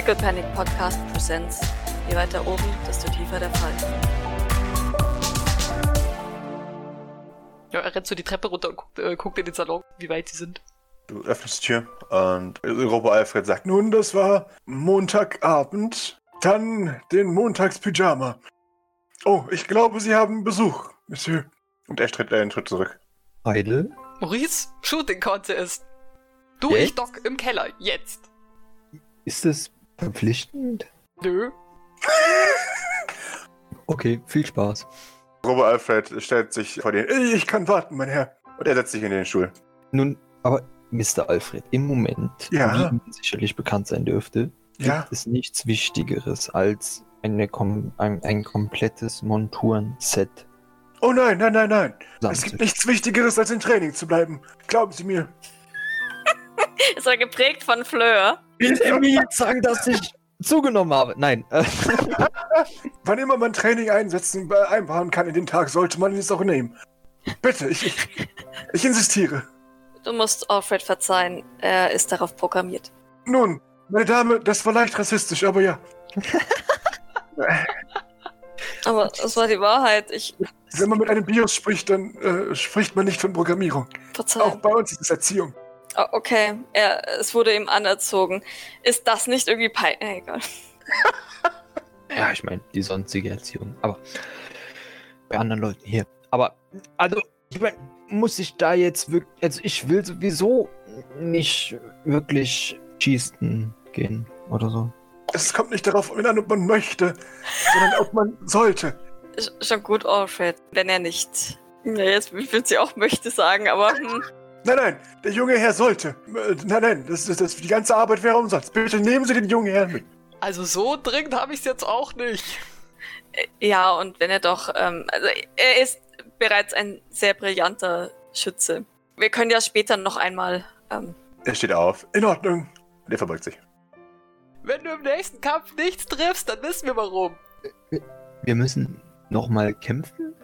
Pickle Panic Podcast Presents. Je weiter oben, desto tiefer der Fall. Ja, er rennt so die Treppe runter und guckt, äh, guckt in den Salon, wie weit sie sind. Du öffnest die Tür und Robo Alfred sagt, nun, das war Montagabend, dann den Montagspyjama. Oh, ich glaube, Sie haben Besuch, Monsieur. Und er tritt einen Schritt zurück. Heidel? Maurice, Shooting Contest. Du, Jetzt? ich dock im Keller, jetzt. Ist es verpflichtend? Nö. Okay, viel Spaß. Robo Alfred stellt sich vor den, ich kann warten, mein Herr. Und er setzt sich in den Stuhl. Nun, aber Mr. Alfred, im Moment, Ja. wie Ihnen sicherlich bekannt sein dürfte, Ja. gibt es nichts Wichtigeres als eine kom ein, ein komplettes Monturen-Set. Oh nein, nein, nein, nein. Es gibt nichts Wichtigeres, als im Training zu bleiben. Glauben Sie mir. Ist er geprägt von Fleur? Will er mir jetzt sagen, dass ich zugenommen habe? Nein. Wann immer man Training einsetzen, äh, einbauen kann in den Tag, sollte man es auch nehmen. Bitte, ich, ich, ich insistiere. Du musst Alfred verzeihen, er ist darauf programmiert. Nun, meine Dame, das war leicht rassistisch, aber ja. Aber das war die Wahrheit. Ich Wenn man mit einem BIOS spricht, dann äh, spricht man nicht von Programmierung. Auch verzeihe. bei uns ist es Erziehung. Oh, okay, er, es wurde ihm anerzogen. Ist das nicht irgendwie peinlich? Äh, egal. ja, ich meine, die sonstige Erziehung. Aber bei anderen Leuten hier. Aber, also, ich meine, muss ich da jetzt wirklich. Also, ich will sowieso nicht wirklich schießen gehen oder so. Es kommt nicht darauf an, ob man möchte, sondern ob man sollte. Sch- Schon gut, Alfred. Wenn er nicht. Ja, jetzt will sie auch möchte sagen, aber hm, Nein, nein, der junge Herr sollte. Äh, Nein, nein, das, das, das, die ganze Arbeit wäre umsonst. Bitte nehmen Sie den jungen Herrn mit. Also so dringend habe ich es jetzt auch nicht. ja, und wenn er doch. Ähm, also er ist bereits ein sehr brillanter Schütze. Wir können ja später noch einmal. Ähm, Er steht auf. In Ordnung. Und er verbeugt sich. Wenn du im nächsten Kampf nichts triffst, dann wissen wir warum. Wir müssen nochmal kämpfen?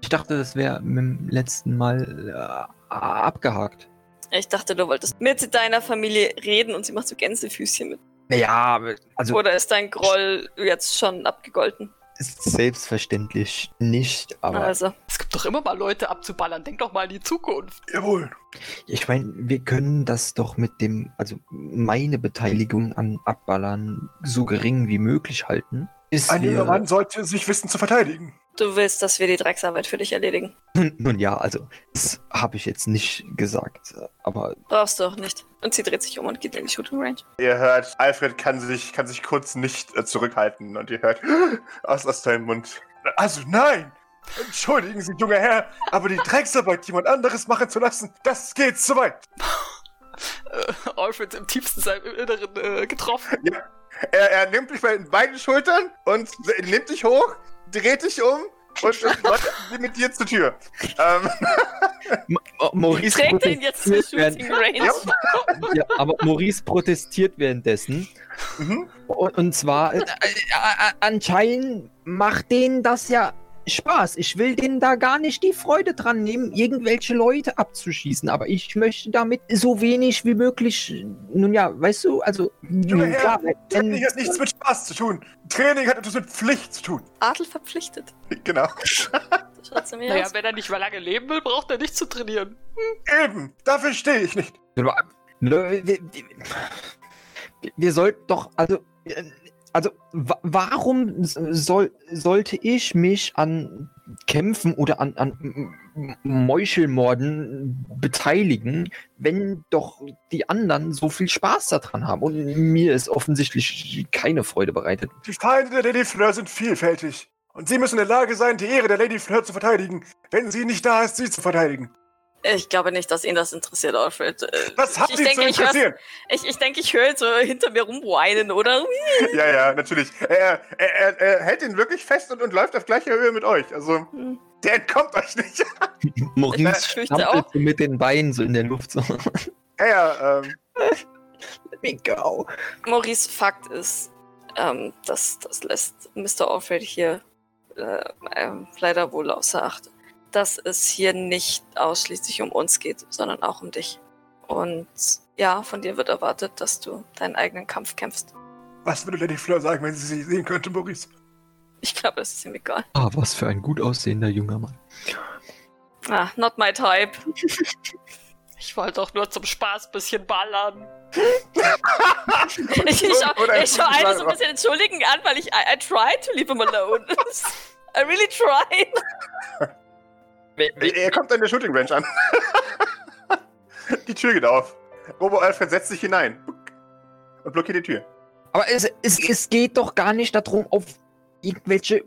Ich dachte, das wäre mit dem letzten Mal äh, abgehakt. ich dachte, du wolltest mit deiner Familie reden und sie macht so Gänsefüßchen mit. Naja, aber- also Oder ist dein Groll jetzt schon abgegolten? ist selbstverständlich nicht, aber Also, Es gibt doch immer mal Leute abzuballern. Denk doch mal an die Zukunft. Jawohl. ich meine, wir können das doch mit dem, also meine Beteiligung an Abballern so gering wie möglich halten. Ein junger Mann sollte sich wissen zu verteidigen. Du willst, dass wir die Drecksarbeit für dich erledigen. nun, ja, also das habe ich jetzt nicht gesagt, aber Brauchst du auch nicht. Und sie dreht sich um und geht in die Shooting Range. Ihr hört, Alfred kann sich, kann sich kurz nicht äh, zurückhalten und ihr hört aus, aus seinem Mund. Also nein! Entschuldigen Sie, junger Herr, aber die Drecksarbeit jemand anderes machen zu lassen, das geht zu weit. Äh, Alfred im tiefsten seinem Inneren äh, getroffen. Er, er nimmt dich bei beiden Schultern und nimmt dich hoch, dreht dich um und läuft mit dir zur Tür. Ähm, Ma- Maurice Trägt ihn jetzt zur protestiert Shooting Range. ja, aber Maurice protestiert währenddessen. mhm. Und, und zwar, äh, äh, anscheinend macht denen das ja Spaß. Ich will denen da gar nicht die Freude dran nehmen, irgendwelche Leute abzuschießen. Aber ich möchte damit so wenig wie möglich, nun ja, weißt du, also, nun, Herr, klar, Training hat nichts mit Spaß zu tun. Training hat etwas mit Pflicht zu tun. Adel verpflichtet. Genau. Naja, aus. wenn er nicht mehr lange leben will, braucht er nicht zu trainieren. Eben, dafür stehe ich nicht. wir, wir, wir sollten doch, also, äh, also, wa warum soll, sollte ich mich an Kämpfen oder an, an Meuchelmorden beteiligen, wenn doch die anderen so viel Spaß daran haben und mir es offensichtlich keine Freude bereitet. Die Feinde der Lady Fleur sind vielfältig. Und Sie müssen in der Lage sein, die Ehre der Lady Fleur zu verteidigen, wenn sie nicht da ist, sie zu verteidigen. Ich glaube nicht, dass ihn das interessiert, Alfred. Äh, Was hat ich Sie denke, zu ich interessieren? Ich, ich denke, ich höre jetzt so hinter mir rumweinen, oder? Ja, ja, natürlich. Er, er, er, er hält ihn wirklich fest und, und läuft auf gleicher Höhe mit euch. Also, Hm. der entkommt euch nicht. Maurice Ich stampelt auch. so mit den Beinen so in der Luft so. Ja, ja, ähm, Let me go. Maurice, Fakt ist, ähm, das, das lässt Mr. Alfred hier äh, ähm, leider wohl außer Acht, dass es hier nicht ausschließlich um uns geht, sondern auch um dich. Und ja, von dir wird erwartet, dass du deinen eigenen Kampf kämpfst. Was würde Lady Fleur sagen, wenn sie sie sehen könnte, Maurice? Ich glaube, es ist ihm egal. Ah, was für ein gut aussehender junger Mann. Ah, not my type. Ich wollte doch nur zum Spaß ein bisschen ballern. Ich, ich, schau, Oder ich schau eine so ein bisschen entschuldigend an, weil ich I, I try to leave him alone. I really try. Er er kommt an der Shooting Range an. die Tür geht auf. Robo Alfred setzt sich hinein und blockiert die Tür. Aber es, es, es geht doch gar nicht darum, auf irgendwelche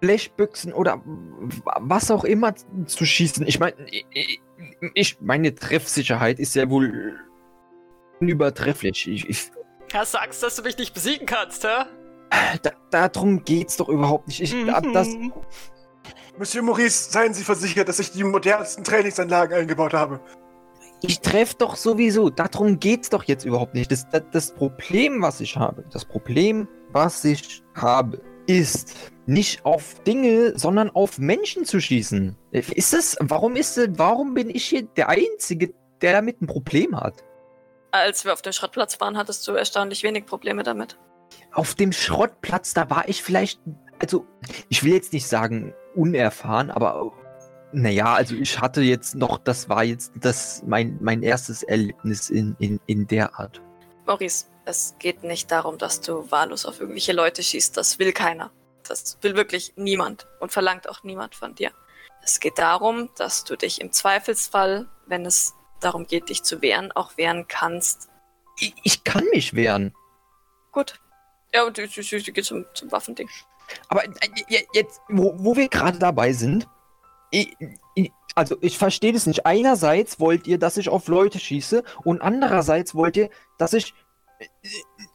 Blechbüchsen oder was auch immer zu schießen. Ich meine, ich, ich, meine Treffsicherheit ist ja wohl unübertrefflich. Ich, ich, Hast du Angst, dass du mich nicht besiegen kannst, hä? da, darum geht's doch überhaupt nicht. Ich, das, Mhm. Monsieur Maurice, seien Sie versichert, dass ich die modernsten Trainingsanlagen eingebaut habe. ich treffe doch sowieso. Darum geht's doch jetzt überhaupt nicht. Das, das, das Problem, was ich habe, das Problem, was ich habe, ist nicht auf Dinge, sondern auf Menschen zu schießen. Ist das, warum ist das, warum bin ich hier der Einzige, der damit ein Problem hat? Als wir auf dem Schrottplatz waren, hattest du erstaunlich wenig Probleme damit. Auf dem Schrottplatz, da war ich vielleicht, also, ich will jetzt nicht sagen unerfahren, aber naja, also ich hatte jetzt noch, das war jetzt das mein, mein erstes Erlebnis in, in, in der Art. Maurice, es geht nicht darum, dass du wahllos auf irgendwelche Leute schießt. Das will keiner. Das will wirklich niemand und verlangt auch niemand von dir. Es geht darum, dass du dich im Zweifelsfall, wenn es darum geht, dich zu wehren, auch wehren kannst. Ich, ich kann mich wehren. Gut. Ja, und ich, ich, ich gehe zum, zum Waffending. Aber äh, je- jetzt, wo, wo wir gerade dabei sind, ich, ich, also ich verstehe das nicht. Einerseits wollt ihr, dass ich auf Leute schieße und andererseits wollt ihr, dass ich äh,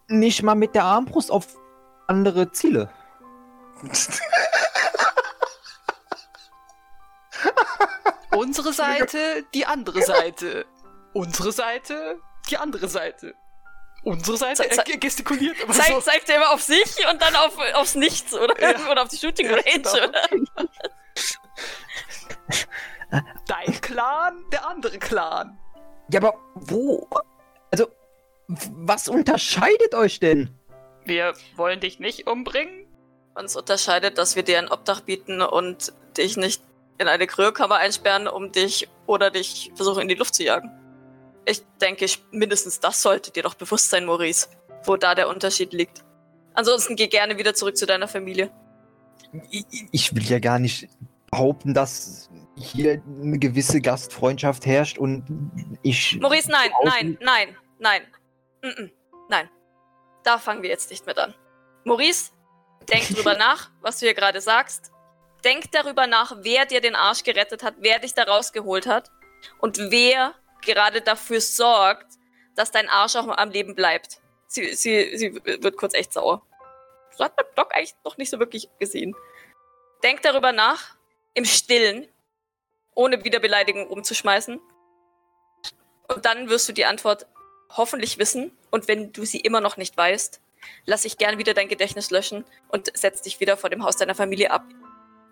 nicht mal mit der Armbrust auf andere ziele. Unsere Seite, die andere Seite. Unsere Seite, die andere Seite. Unsere Seite, Ze- ze- ge- gestikuliert immer Zeig, so. zeigt er immer auf sich und dann auf, aufs Nichts, oder? Ja. Oder auf die Shooting Ja, Range, genau. oder? Dein Clan, der andere Clan. Ja, aber wo? Also, was unterscheidet euch denn? Wir wollen dich nicht umbringen. Uns unterscheidet, dass wir dir ein Obdach bieten und dich nicht in eine Kryokammer einsperren, um dich oder dich versuchen in die Luft zu jagen. Ich denke, ich- mindestens das sollte dir doch bewusst sein, Maurice, wo da der Unterschied liegt. Ansonsten geh gerne wieder zurück zu deiner Familie. Ich, ich will ja gar nicht behaupten, dass hier eine gewisse Gastfreundschaft herrscht und ich. Maurice, nein, nein, nein, nein. Mm -mm, nein. Da fangen wir jetzt nicht mit an. Maurice, denk drüber nach, was du hier gerade sagst. Denk darüber nach, wer dir den Arsch gerettet hat, wer dich da rausgeholt hat und wer gerade dafür sorgt, dass dein Arsch auch am Leben bleibt. Sie, sie, sie wird kurz echt sauer. So hat man Doc eigentlich noch nicht so wirklich gesehen. Denk darüber nach, im Stillen, ohne wieder Beleidigungen rumzuschmeißen. Und dann wirst du die Antwort hoffentlich wissen. Und wenn du sie immer noch nicht weißt, lass ich gern wieder dein Gedächtnis löschen und setz dich wieder vor dem Haus deiner Familie ab.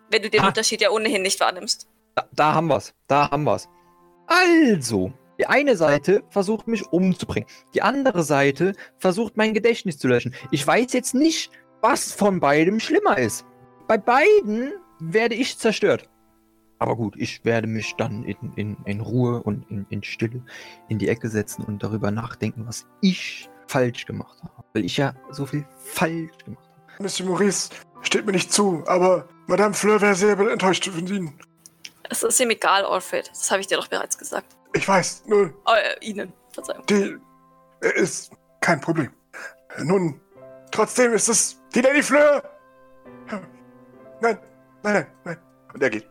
Wenn du den Ha. Unterschied ja ohnehin nicht wahrnimmst. Da, da haben wir's. Da haben wir's. Also, die eine Seite versucht mich umzubringen. Die andere Seite versucht mein Gedächtnis zu löschen. Ich weiß jetzt nicht, was von beidem schlimmer ist. Bei beiden werde ich zerstört. Aber gut, ich werde mich dann in, in, in Ruhe und in, in Stille in die Ecke setzen und darüber nachdenken, was ich falsch gemacht habe. Weil ich ja so viel falsch gemacht habe. Monsieur Maurice, steht mir nicht zu, aber Madame Fleur wäre sehr enttäuscht von Ihnen. Es ist ihm egal, Alfred. Das habe ich dir doch bereits gesagt. Ich weiß, nur Oh, äh, Ihnen, Verzeihung. die äh, ist kein Problem. Nun, trotzdem ist es die Lady Fleur. Nein, nein, nein, nein. Und er geht.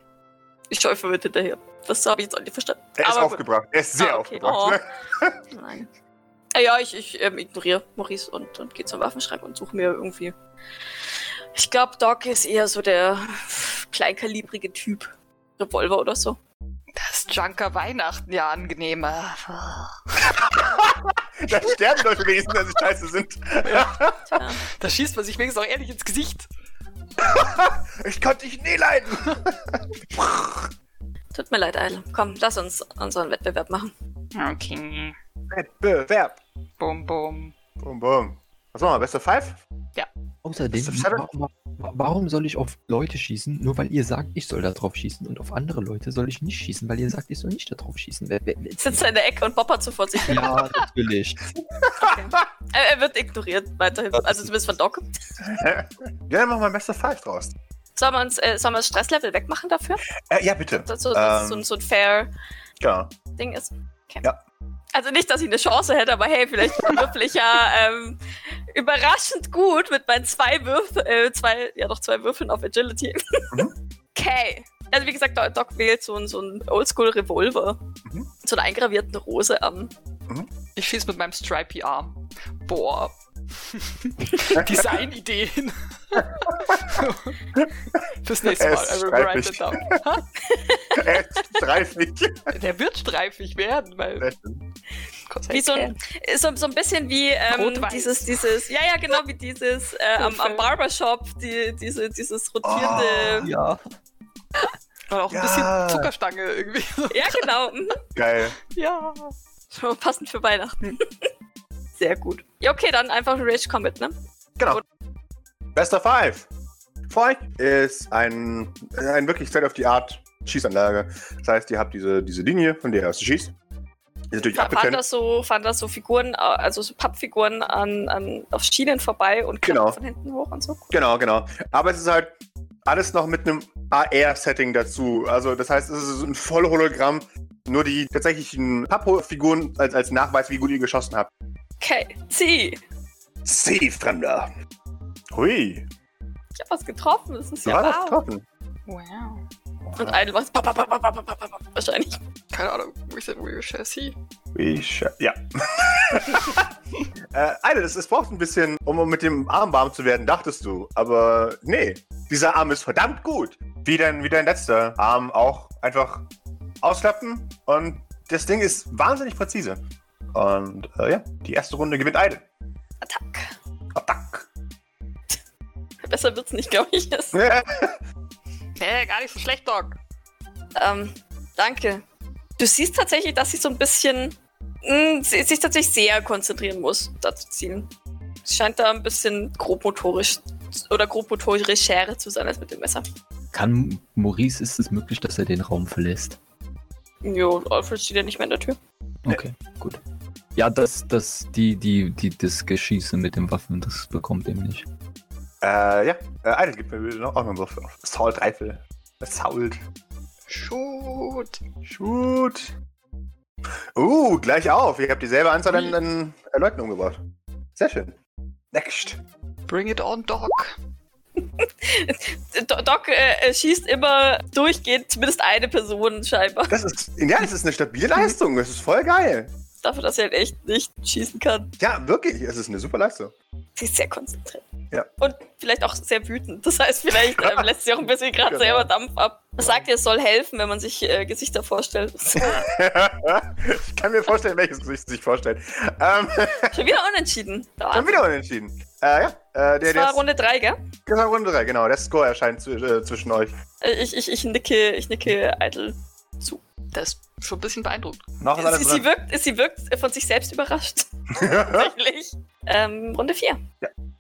Ich schaue verwirrt hinterher. Das habe ich jetzt auch nicht verstanden. Er ist Aber gut. aufgebracht. Er ist sehr Ah, okay. aufgebracht. Nein. Äh, ja, ich, ich ähm, ignoriere Maurice und, und gehe zum Waffenschrank und suche mir irgendwie. Ich glaube, Doc ist eher so der kleinkalibrige Typ. Revolver oder so. Das Junker Weihnachten ja angenehmer. Da sterben Leute wenigstens, wenn sie scheiße sind. Tja. Da schießt man sich wenigstens auch ehrlich ins Gesicht. Ich konnte dich nie leiden. Tut mir leid, Eile. Komm, lass uns unseren Wettbewerb machen. Okay. Wettbewerb. Bum, bum. Bum, bum. Was machen wir? Beste Five? Außerdem, das Shadow? wa- wa- warum soll ich auf Leute schießen, nur weil ihr sagt, ich soll da drauf schießen und auf andere Leute soll ich nicht schießen, weil ihr sagt, ich soll nicht da drauf schießen? Wer, wer, wer, Sitzt er in der Ecke und boppert so vor sich hin. ja, natürlich. Er, er wird ignoriert weiterhin. Also zumindest von Doc. Ja, dann machen wir Beste Five draus. Sollen wir uns, äh, sollen wir das Stresslevel wegmachen dafür? Äh, ja, bitte. Dass so, dass Ähm. so, so ein fair Ja. Ding ist. Okay. Ja. Also nicht, dass ich eine Chance hätte, aber hey, vielleicht würfel ich ja ähm, überraschend gut mit meinen zwei Würfeln, äh, zwei, ja doch zwei Würfeln auf Agility. Mhm. Okay. Also wie gesagt, Doc- wählt so, ein- so einen Oldschool-Revolver. Mhm. So eine eingravierten Rose am. Ich schieß mit meinem Stripey Arm. Boah. Designideen. Fürs nächste Er Mal. ist I will write it down. Er ist streifig. Der wird streifig werden, weil. Wie so ein, so, so ein bisschen wie ähm, dieses, dieses, ja, ja, genau, wie dieses äh, am, am. Barbershop, die, diese, dieses rotierende. Ja. Oder auch ein Ja. bisschen Zuckerstange irgendwie. Ja, genau. mhm. Geil. ja. Schon passend für Weihnachten. Sehr gut. Ja, okay, dann einfach Rage Comet, ne? Genau. Bester Five. Vor euch ist ein, ein wirklich State-of-the-Art Schießanlage. Das heißt, ihr habt diese, diese Linie, von der aus du schießt. Ist natürlich Fa- Fahren das so, fahren das so Figuren, äh, also so Pappfiguren an, an, auf Schienen vorbei und Genau. von hinten hoch und so? Genau, genau. Aber es ist halt alles noch mit einem AR-Setting dazu. Also das heißt, es ist ein voll Hologramm. Nur die tatsächlichen Pappfiguren als, als Nachweis, wie gut ihr geschossen habt. Okay, zieh. Sie, Fremder. Hui, Ich hab was getroffen, das ist du ja wow. getroffen. Wow. Und pap, pap, wahrscheinlich. Keine Ahnung, wie ist denn Real Chassis? Wie scha- Ja. äh, Alter, das, es braucht ein bisschen, um, um mit dem Arm warm zu werden, dachtest du. Aber nee, dieser Arm ist verdammt gut. Wie dein, wie dein letzter Arm auch einfach ausklappen. Und das Ding ist wahnsinnig präzise. Und äh, ja, die erste Runde gewinnt Eide. Attack. Attack. Besser wird's nicht, glaube ich. Das, Nee, gar nicht so schlecht, Doc. ähm, danke. Du siehst tatsächlich, dass sie so ein bisschen, mh, sie sich tatsächlich sehr konzentrieren muss, da zu zielen. Es scheint da ein bisschen grobmotorisch oder grobmotorischer zu sein als mit dem Messer. Kann Maurice, ist es möglich, dass er den Raum verlässt? Jo, Alfred steht ja nicht mehr in der Tür. Okay, gut. Ja, das, das, die, die, die, das Geschieße mit den Waffen, das bekommt er nicht. äh, ja, äh, Eide gibt mir bitte noch auch noch einen Wurf. Assault Rifle. Assault. Shoot. Shoot. Uh, gleich auf. Ihr habt dieselbe Anzahl an, an Leuten umgebracht. Sehr schön. Next. Bring it on, Doc. Do- Doc äh, äh, schießt immer durchgehend zumindest eine Person scheinbar. Das ist, ja, das ist eine stabile Leistung. Das ist voll geil. Dafür, dass er halt echt nicht schießen kann. Ja, wirklich. Es ist eine super Leistung. Sie ist sehr konzentriert. Ja. Und vielleicht auch sehr wütend. Das heißt, vielleicht ähm, lässt sie auch ein bisschen gerade Genau. selber Dampf ab. Was sagt ihr, es soll helfen, wenn man sich äh, Gesichter vorstellt? ich kann mir vorstellen, welches Gesicht sich vorstellt. Ähm, Schon wieder unentschieden. Da dann wieder unentschieden. Äh, ja, äh, der, das der war ist, Runde 3, gell? das war Runde 3, genau. Der Score erscheint äh, zwischen euch. Äh, Ich, ich, ich nicke, ich nicke eitel zu. Der ist schon ein bisschen beeindruckt. Noch ist Sie, alles sie, drin. wirkt, sie wirkt von sich selbst überrascht. Tatsächlich. Ähm, Runde 4.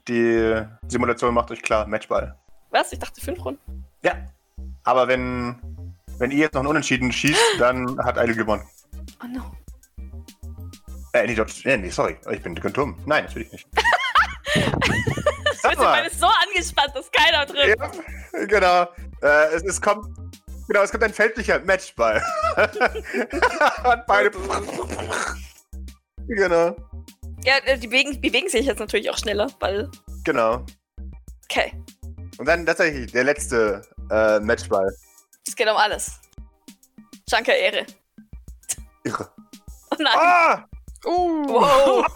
Die Simulation macht euch klar. Matchball. Was? Ich dachte 5 Runden. Ja. Aber wenn, wenn ihr jetzt noch einen Unentschieden schießt, dann hat Eidel gewonnen. Oh no. Äh, nee, dort, nee, nee, sorry. Ich bin dumm. Nein, natürlich nicht. Sag sind beide so angespannt, dass keiner drin Ja, genau. Äh, es, es kommt. Genau, es kommt ein feldlicher Matchball. Und beide. genau. Ja, äh, die bewegen, bewegen sich jetzt natürlich auch schneller, weil. Genau. Okay. Und dann tatsächlich der letzte äh, Matchball. Es geht um alles. Schanker Ehre. Irre. Oh nein. Ah! Uh. Wow.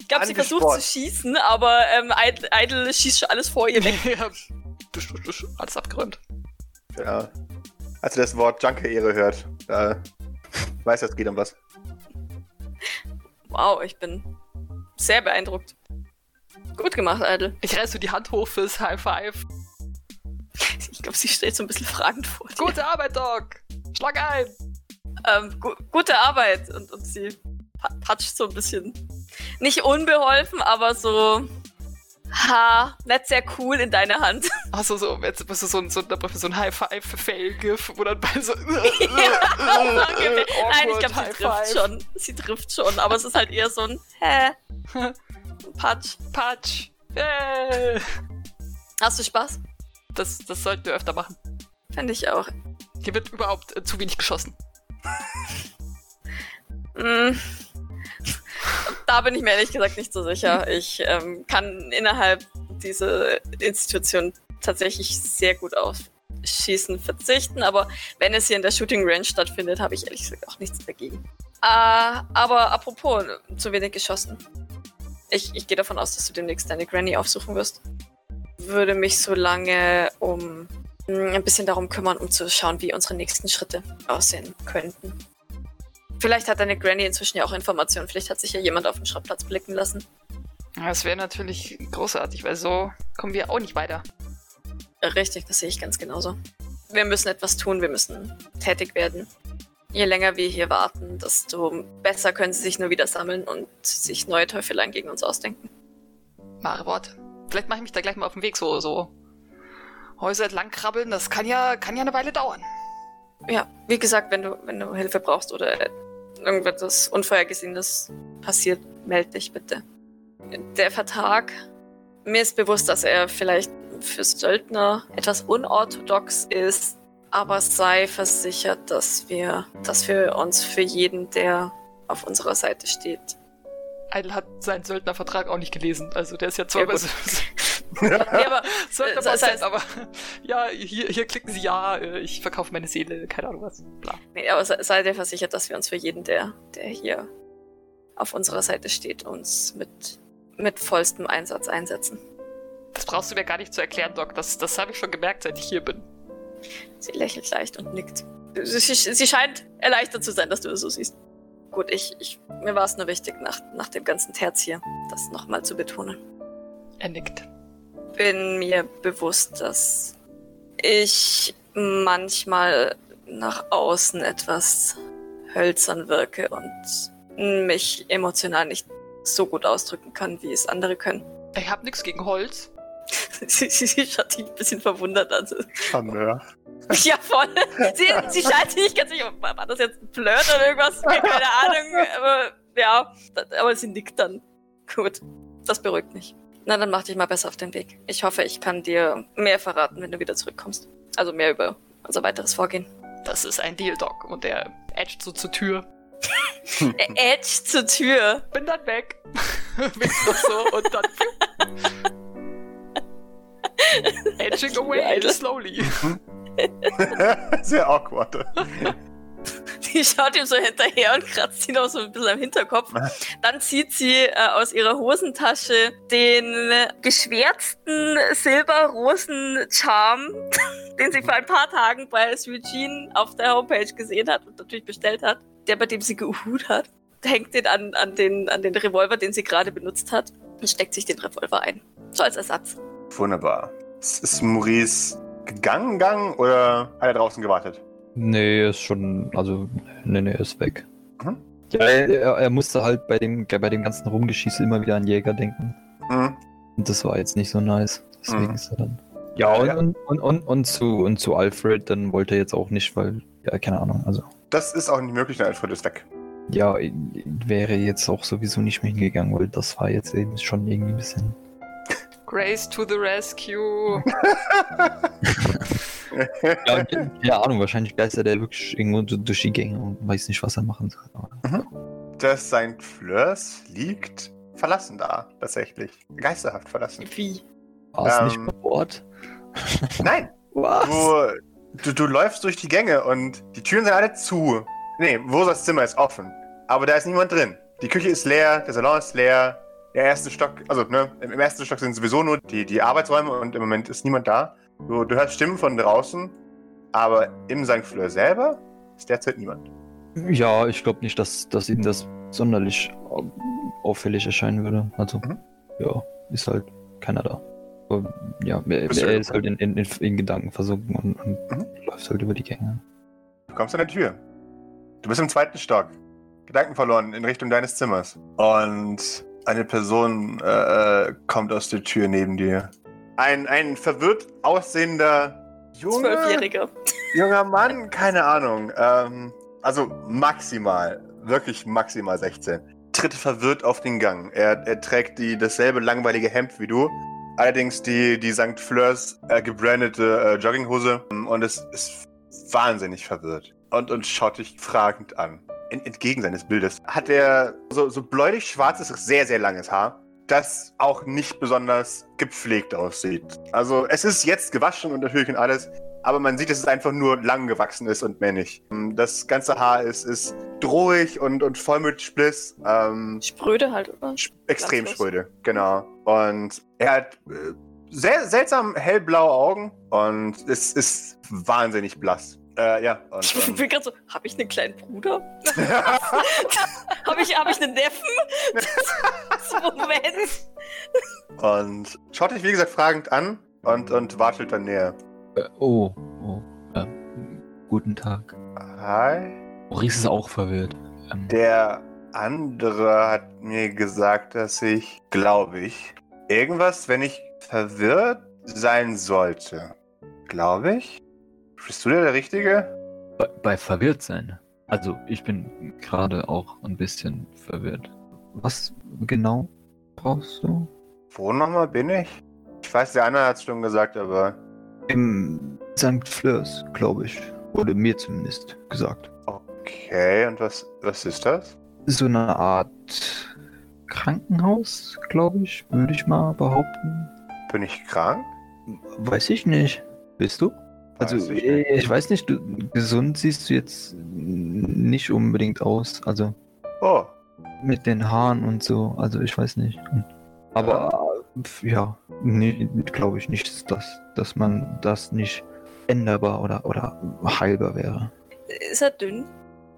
Ich glaube, sie versucht zu schießen, aber ähm, Idle, schießt schon alles vor ihr weg. ja. Alles abgeräumt. Ja. Als ihr das Wort Junker-Ehre hört, da weiß er, es geht um was. Wow, ich bin sehr beeindruckt. Gut gemacht, Idle. Ich reiß so die Hand hoch fürs High Five. Ich glaube, sie stellt so ein bisschen fragend vor. dir. Gute Arbeit, Doc. Schlag ein. Ähm, gu gute Arbeit. Und, und sie pa Patch so ein bisschen. Nicht unbeholfen, aber so. Ha, nicht sehr cool in deine Hand. Achso, so, jetzt bist du so ein, so, so ein High-Five-Fail-GIF, wo dann bei so. Nein, ich glaube, sie trifft schon. Sie trifft schon, aber es ist halt eher so ein Hä? Patsch. Patsch. Yay. Hast du Spaß? Das, das sollten wir öfter machen. Finde ich auch. Hier wird überhaupt äh, zu wenig geschossen. Mm. Da bin ich mir ehrlich gesagt nicht so sicher. Ich ähm, kann innerhalb dieser Institution tatsächlich sehr gut auf Schießen verzichten, aber wenn es hier in der Shooting Range stattfindet, habe ich ehrlich gesagt auch nichts dagegen. Äh, aber apropos, zu wenig geschossen. Ich, ich gehe davon aus, dass du demnächst deine Granny aufsuchen wirst. Würde mich so lange um mm, ein bisschen darum kümmern, um zu schauen, wie unsere nächsten Schritte aussehen könnten. Vielleicht hat deine Granny inzwischen ja auch Informationen. Vielleicht hat sich ja jemand auf den Schrottplatz blicken lassen. Das wäre natürlich großartig, weil so kommen wir auch nicht weiter. Richtig, das sehe ich ganz genauso. Wir müssen etwas tun, wir müssen tätig werden. Je länger wir hier warten, desto besser können sie sich nur wieder sammeln und sich neue Teufeleien gegen uns ausdenken. Wahre Worte. Vielleicht mache ich mich da gleich mal auf den Weg so, so Häuser entlang krabbeln. Das kann ja, kann ja eine Weile dauern. Ja, wie gesagt, wenn du, wenn du Hilfe brauchst oder irgendetwas Unvorhergesehenes passiert, melde dich bitte. Der Vertrag, mir ist bewusst, dass er vielleicht für Söldner etwas unorthodox ist, aber sei versichert, dass wir, dass wir uns für jeden, der auf unserer Seite steht. Eidel hat seinen Söldnervertrag auch nicht gelesen. Also der ist ja zwar Ja, Ja, aber Söldner Das heißt- aber ja, hier, hier klicken sie ja, äh, ich verkaufe meine Seele, keine Ahnung was. Bla. Nee, aber se- sei dir versichert, dass wir uns für jeden, der, der hier auf unserer Seite steht, uns mit, mit vollstem Einsatz einsetzen. Das brauchst du mir gar nicht zu erklären, Doc. Das, das habe ich schon gemerkt, seit ich hier bin. Sie lächelt leicht und nickt. Sie, sie scheint erleichtert zu sein, dass du das so siehst. Gut, ich, ich, mir war es nur wichtig, nach, nach dem ganzen Terz hier, das nochmal zu betonen. Er nickt. Bin mir bewusst, dass ich manchmal nach außen etwas hölzern wirke und mich emotional nicht so gut ausdrücken kann, wie es andere können. Ich habe nichts gegen Holz. Sie, sie, sie schaut dich ein bisschen verwundert an. Schande, ja. Ja, voll. Sie, sie scheint sich nicht ganz sicher, war das jetzt ein Flirt oder irgendwas? Keine Ahnung. Aber ja, aber sie nickt dann. Gut, das beruhigt mich. Na, dann mach dich mal besser auf den Weg. Ich hoffe, ich kann dir mehr verraten, wenn du wieder zurückkommst. Also mehr über unser weiteres Vorgehen. Das ist ein Deal, Doc. Und er edgt so zur Tür. Er edge zur Tür. Bin dann weg. Winkt noch so und dann. Edging away Geil. slowly. Sehr awkward. Die schaut ihm so hinterher und kratzt ihn auch so ein bisschen am Hinterkopf. Dann zieht sie äh, aus ihrer Hosentasche den geschwärzten Silberrosen-Charm, den sie vor ein paar Tagen bei Eugene auf der Homepage gesehen hat und natürlich bestellt hat, der bei dem sie geruht hat. Hängt den an, an, den, an den Revolver, den sie gerade benutzt hat und steckt sich den Revolver ein. So als Ersatz. Wunderbar. Ist ist Maurice gegangen, gegangen oder hat er draußen gewartet? Nee, er ist schon, also, nee, nee, er ist weg. Mhm. Ja, er, er, musste halt bei dem, bei dem ganzen Rumgeschieße immer wieder an Jäger denken. Mhm. Und das war jetzt nicht so nice. Deswegen Mhm. ist er dann. Ja, und, Ja. Und, und, und, und, zu, und zu Alfred, dann wollte er jetzt auch nicht, weil, ja, keine Ahnung, also. Das ist auch nicht möglich, denn Alfred ist weg. Ja, wäre jetzt auch sowieso nicht mehr hingegangen, weil das war jetzt eben schon irgendwie ein bisschen. Grace to the rescue. Ja, keine Ahnung, wahrscheinlich geistert er wirklich irgendwo durch die Gänge und weiß nicht, was er machen soll. Aber Dass sein Fleurs liegt verlassen da, tatsächlich. Geisterhaft verlassen. Wie? War es Ähm. nicht bei Bord? Nein, Was? du, du, du läufst durch die Gänge und die Türen sind alle zu. Nee, Wosas Zimmer ist offen. Aber da ist niemand drin. Die Küche ist leer, der Salon ist leer. Der erste Stock, also ne, im im ersten Stock sind sowieso nur die, die Arbeitsräume und im Moment ist niemand da. Du, du hörst Stimmen von draußen, aber im St. Fleur selber ist derzeit niemand. Ja, ich glaube nicht, dass, dass ihm das sonderlich au- auffällig erscheinen würde. Also, Mhm. ja, ist halt keiner da. Aber, ja, er, er ist halt in, in, in, in Gedanken versunken und, und Mhm. läuft halt über die Gänge. Du kommst an der Tür. Du bist im zweiten Stock. Gedanken verloren in Richtung deines Zimmers. Und eine Person äh, äh, kommt aus der Tür neben dir. Ein, ein verwirrt aussehender Junge, Zwölfjähriger. junger Mann, keine Ahnung. Ähm, also maximal, wirklich maximal 16. Tritt verwirrt auf den Gang. Er, er trägt die, dasselbe langweilige Hemd wie du. Allerdings die, die St. Fleurs äh, gebrandete äh, Jogginghose. Und es ist wahnsinnig verwirrt. Und, und schaut dich fragend an. En, entgegen seines Bildes hat er so, so bläulich schwarzes, sehr, sehr langes Haar. Das auch nicht besonders gepflegt aussieht. Also es ist jetzt gewaschen und natürlich und alles, aber man sieht, dass es einfach nur lang gewachsen ist und männlich. Das ganze Haar ist, ist drohig und, und voll mit Spliss. Ähm, Spröde halt, oder? extrem Glanzlos. spröde, genau. Und er hat äh, sehr seltsam hellblaue Augen und es ist wahnsinnig blass. Äh, ja, und, Ich bin gerade so, habe ich einen kleinen Bruder? habe ich, hab ich einen Neffen? Das Moment. und schaut dich, wie gesagt, fragend an und, und wartet dann näher. Äh, oh, oh. Äh, guten Tag. Hi. Maurice ist auch verwirrt. Ähm, Der andere hat mir gesagt, dass ich, glaube ich, irgendwas, wenn ich verwirrt sein sollte. Glaube ich? Bist du der, der Richtige? bei, bei verwirrt sein. Also ich bin gerade auch ein bisschen verwirrt. Was genau brauchst du? Wo nochmal bin ich? Ich weiß, der andere hat es schon gesagt, aber. Im St. Fleurs, glaube ich. Wurde mir zumindest gesagt. Okay, und was, was ist das? So eine Art Krankenhaus, glaube ich, würde ich mal behaupten. Bin ich krank? Weiß ich nicht. Bist du? Also, Weiß ich ich, nicht. ich weiß nicht, du, gesund siehst du jetzt nicht unbedingt aus. Also, Oh, mit den Haaren und so. Also, ich weiß nicht. Aber, ja, nee, glaube ich nicht, dass, dass man das nicht änderbar oder, oder heilbar wäre. Ist er dünn?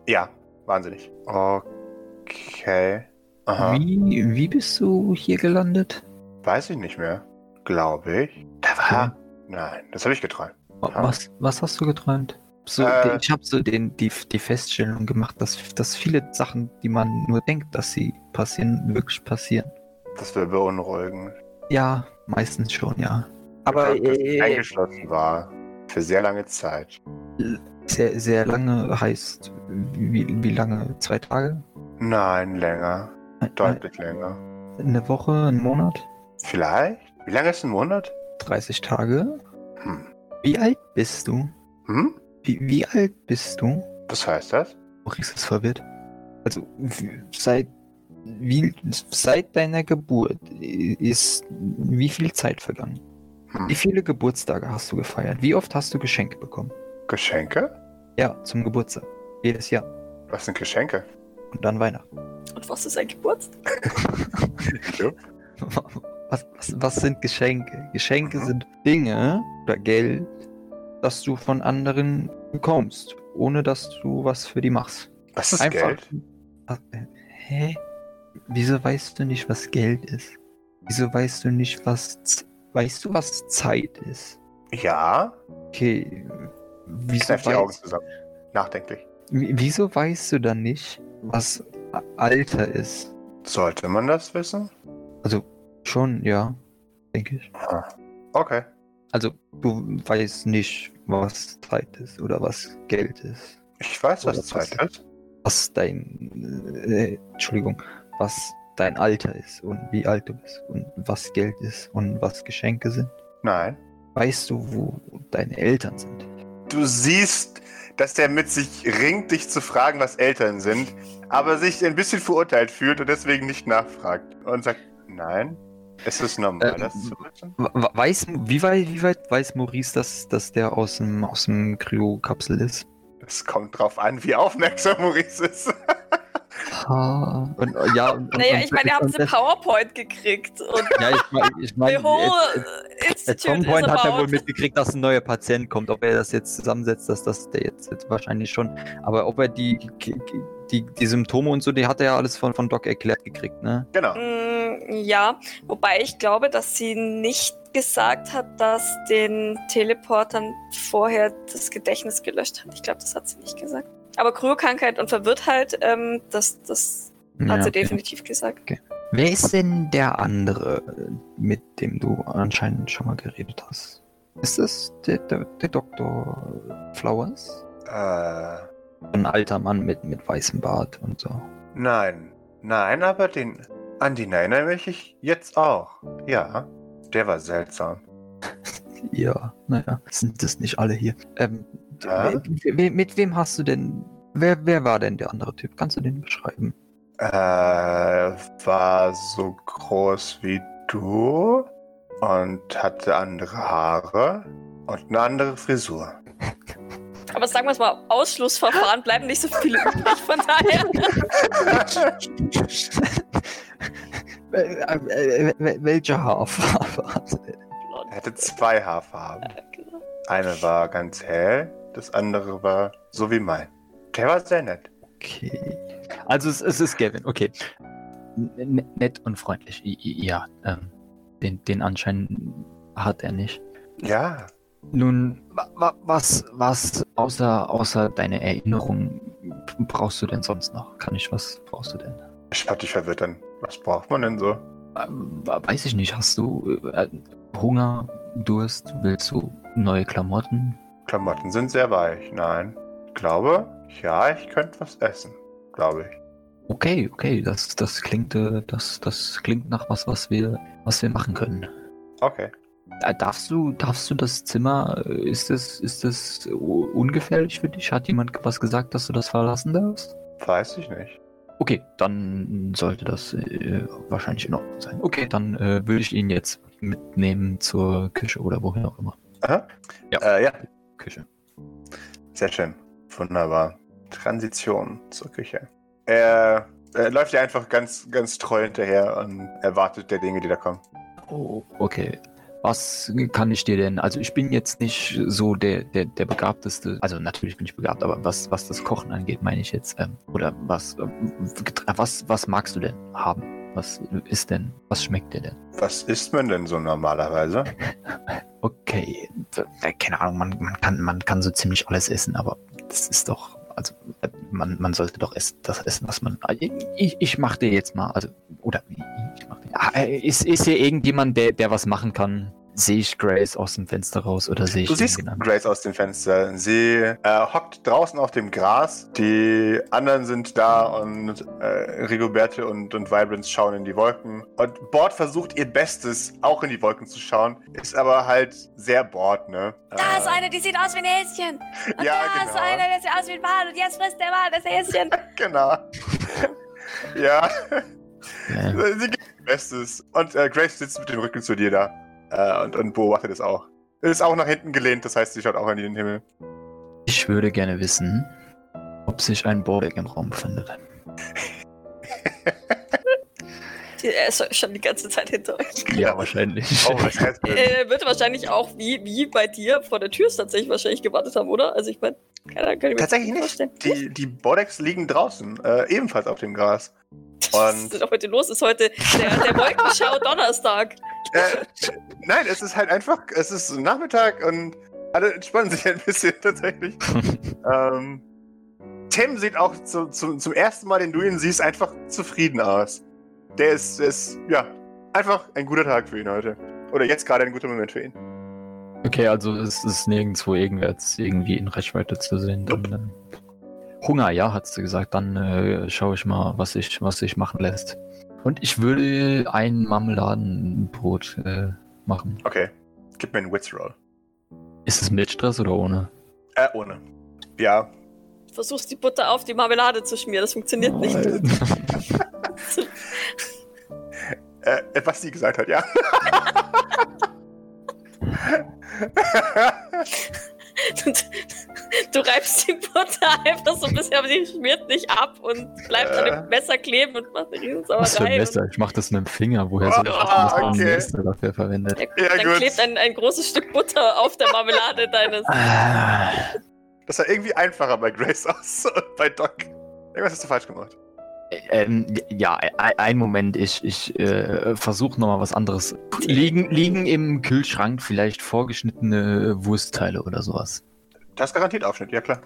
ja, wahnsinnig. Okay. Aha. Wie, wie bist du hier gelandet? Weiß ich nicht mehr. Glaube ich. Da war. Nein, das habe ich geträumt. Was, was hast du geträumt? So, Äh. ich habe so den, die, die Feststellung gemacht, dass, dass viele Sachen, die man nur denkt, dass sie passieren, wirklich passieren. Das wäre beunruhigend. Ja, meistens schon, ja. Aber Dass ich äh, eingeschlossen war. Für sehr lange Zeit. sehr, sehr lange heißt, wie, wie lange? Zwei Tage? Nein, länger. Deutlich länger. Eine Woche, ein Monat? Vielleicht? Wie lange ist ein Monat? 30 Tage? Wie alt bist du? Hm? Wie, wie alt bist du? Was heißt das? Maurice ist verwirrt. Also, seit, wie, seit deiner Geburt ist wie viel Zeit vergangen? Hm. Wie viele Geburtstage hast du gefeiert? Wie oft hast du Geschenke bekommen? Geschenke? Ja, zum Geburtstag. Jedes Jahr. Was sind Geschenke? Und dann Weihnachten. Und was ist ein Geburtstag? Was, was, was sind Geschenke? Geschenke Mhm. sind Dinge oder Geld, das du von anderen bekommst, ohne dass du was für die machst. Was ist Geld? Ah, äh, Hä? Wieso weißt du nicht, was Geld ist? Wieso weißt du nicht, was. Weißt du, was Zeit ist? Ja. Okay. Wieso, Kneif die Augen weißt, zusammen. Nachdenklich. wie- wieso weißt du dann nicht, was Alter ist? Sollte man das wissen? Also, schon, ja. Denke ich. Okay. Also, du weißt nicht, was Zeit ist oder was Geld ist. Ich weiß, was Zeit was- ist. Was dein. Äh, Entschuldigung. Was dein Alter ist und wie alt du bist und was Geld ist und was Geschenke sind. Nein. Weißt du, wo deine Eltern sind? Du siehst, dass der mit sich ringt, dich zu fragen, was Eltern sind, aber sich ein bisschen verurteilt fühlt und deswegen nicht nachfragt. Und sagt, nein, es ist normal, Äh, das zu we- Weiß, wie, weit, wie weit weiß Maurice, dass, dass der aus dem, aus dem Kryokapsel ist? Es kommt drauf an, wie aufmerksam Maurice ist. Ah, und, äh, ja, und, Naja, und- ich meine, ihr habt eine das- PowerPoint gekriegt und Ja, ich meine, ich mein, at, some point hat er wohl mitgekriegt, dass ein neuer Patient kommt. Ob er das jetzt zusammensetzt, dass das der jetzt, jetzt wahrscheinlich schon. Aber ob er die, die, die Symptome und so, die hat er ja alles von, von Doc erklärt gekriegt, ne? Genau. Mm, Ja, wobei ich glaube, dass sie nicht gesagt hat, dass den Teleportern vorher das Gedächtnis gelöscht hat. Ich glaube, das hat sie nicht gesagt. Aber Kryokrankheit und Verwirrtheit, ähm, das, das hat Ja, sie okay. definitiv gesagt. Wer ist denn der andere, mit dem du anscheinend schon mal geredet hast? Ist es der, der, der Dr. Flowers? Äh, Ein alter Mann mit, mit weißem Bart und so. nein. Nein, aber den. An den erinnere ich jetzt auch. Ja. Der war seltsam. Ja, naja, sind das nicht alle hier. Ähm, Ja? we- mit wem hast du denn. Wer, wer war denn der andere Typ? Kannst du den beschreiben? Äh, war so groß wie du und hatte andere Haare und eine andere Frisur. Aber sagen wir es mal, Ausschlussverfahren bleiben nicht so viele übrig, von daher. Welche Haarfarbe hatte? Er hatte zwei Haarfarben. Genau. Eine war ganz hell, das andere war so wie mein. Der war sehr nett. Okay. Also es, es ist Gavin, okay. N nett und freundlich. I- Ja, ähm, den, den Anschein hat er nicht. Ja, Nun, wa, wa, was, was außer, außer deine Erinnerung brauchst du denn sonst noch? Kann ich was brauchst du denn? ich hab dich verwirrt dann. Was braucht man denn so? Ähm, weiß ich nicht, hast du äh, Hunger, Durst, willst du neue Klamotten? Klamotten sind sehr weich. Nein. Ich glaube, ja, ich könnte was essen. Glaube ich. Okay, okay, das, das klingt, äh, das, das klingt nach was, was wir, was wir machen können. Okay. Äh, Darfst du, darfst du das Zimmer, äh, ist das, ist das ungefährlich für dich? Hat jemand was gesagt, dass du das verlassen darfst? Weiß ich nicht. Okay, dann sollte das äh, wahrscheinlich in Ordnung sein. Okay, dann äh, würde ich ihn jetzt mitnehmen zur Küche oder wohin auch immer. Aha. Ja. Äh, ja, Küche. sehr schön. Wunderbar. Transition zur Küche. Er, er läuft ja einfach ganz, ganz treu hinterher und erwartet der Dinge, die da kommen. Oh, okay. Was kann ich dir denn? Also ich bin jetzt nicht so der, der, der begabteste. Also natürlich bin ich begabt, aber was, was das Kochen angeht, meine ich jetzt. Ähm, oder was, ähm, was, was magst du denn haben? Was ist denn? Was schmeckt dir denn? Was isst man denn so normalerweise? Okay, äh, keine Ahnung, man, man, kann, man kann so ziemlich alles essen, aber das ist doch, also äh, man, man sollte doch essen, das essen, was man. äh, Ich, ich mach dir jetzt mal, also, oder ich Ah, äh, ist, ist hier irgendjemand, der, der was machen kann? Sehe ich Grace aus dem Fenster raus oder sehe ich Du siehst? Grace aus dem Fenster. Sie äh, hockt draußen auf dem Gras. Die anderen sind da und äh, Rigoberte und, und Vibrance schauen in die Wolken. Und Bord versucht ihr Bestes, auch in die Wolken zu schauen, ist aber halt sehr Bord, ne? Da ist Äh, eine, die sieht aus wie ein Häschen. Und Ja, da ist genau. eine, der sieht aus wie ein Wal. Und jetzt frisst der Wal das Häschen. Genau. ja, Äh, sie Bestes. Und äh, Grace sitzt mit dem Rücken zu dir da. Äh, und, und beobachtet es auch. Ist auch nach hinten gelehnt, das heißt, sie schaut auch in den Himmel. ich würde gerne wissen, ob sich ein Bordeck im Raum befindet. Er ist schon die ganze Zeit hinter euch. Ja, wahrscheinlich. Oh, das heißt, Er wird wahrscheinlich auch wie, wie bei dir vor der Tür tatsächlich wahrscheinlich gewartet haben, oder? Also ich meine, keine Ahnung, kann ich mir Tatsächlich nicht vorstellen. Die, die Bodex liegen draußen, äh, ebenfalls auf dem Gras. Was Und- ist denn heute los? Ist heute der, der Wolkenschau Donnerstag. Äh, nein, es ist halt einfach, es ist Nachmittag und alle entspannen sich ein bisschen tatsächlich. ähm, Tim sieht auch zu, zu, zum ersten Mal, den du ihn siehst, einfach zufrieden aus. Der ist, der ist, ja, einfach ein guter Tag für ihn heute. Oder jetzt gerade ein guter Moment für ihn. Okay, also es ist nirgendwo irgendwärts irgendwie in Reichweite zu sehen. Dann, äh, Hunger, ja, hat sie gesagt. Dann äh, schaue ich mal, was sich was sich machen lässt. Und ich würde ein Marmeladenbrot äh, machen. Okay, gib mir einen Wits-Roll. Ist es mit Stress oder ohne? Äh, ohne. Ja, Versuchst die Butter auf die Marmelade zu schmieren, das funktioniert nicht. was sie gesagt hat, ja. Du reibst die Butter einfach so ein bisschen, aber sie schmiert nicht ab und bleibt an Äh. dem Messer kleben und macht eine Was für ein Riesensauerei. Messer? Ich mach das mit dem Finger. Woher soll ich Ah, dass man ein okay. Messer dafür verwendet? Ja, Ja, dann gut. klebt ein, ein großes Stück Butter auf der Marmelade deines. Ah, Das sah irgendwie einfacher bei Grace aus und bei Doc. Irgendwas hast du falsch gemacht. Ähm, ja, ein, ein Moment. Ich, ich äh, versuche nochmal was anderes. Liegen, liegen im Kühlschrank vielleicht vorgeschnittene Wurstteile oder sowas. Das ist garantiert Aufschnitt, ja klar.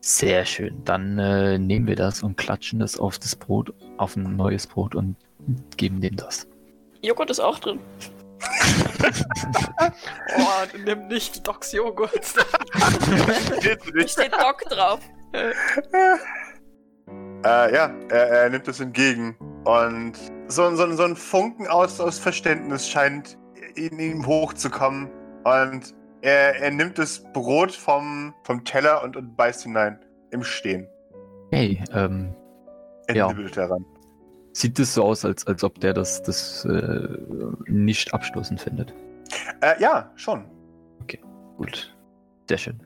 Sehr schön. Dann äh, nehmen wir das und klatschen das auf das Brot, auf ein neues Brot und geben dem das. Joghurt ist auch drin. Oh, nimm nicht Docs Joghurt. Da steht Doc drauf. Äh, ja, er, er nimmt es entgegen. Und so, so, so ein Funken aus, aus Verständnis scheint in ihm hochzukommen. Und er, er nimmt das Brot vom, vom Teller und, und beißt hinein. Im Stehen. Hey, ähm, Er Ja. daran. sieht es so aus, als, als ob der das, das äh, nicht abstoßend findet. Äh, ja, schon. Gut. Sehr schön.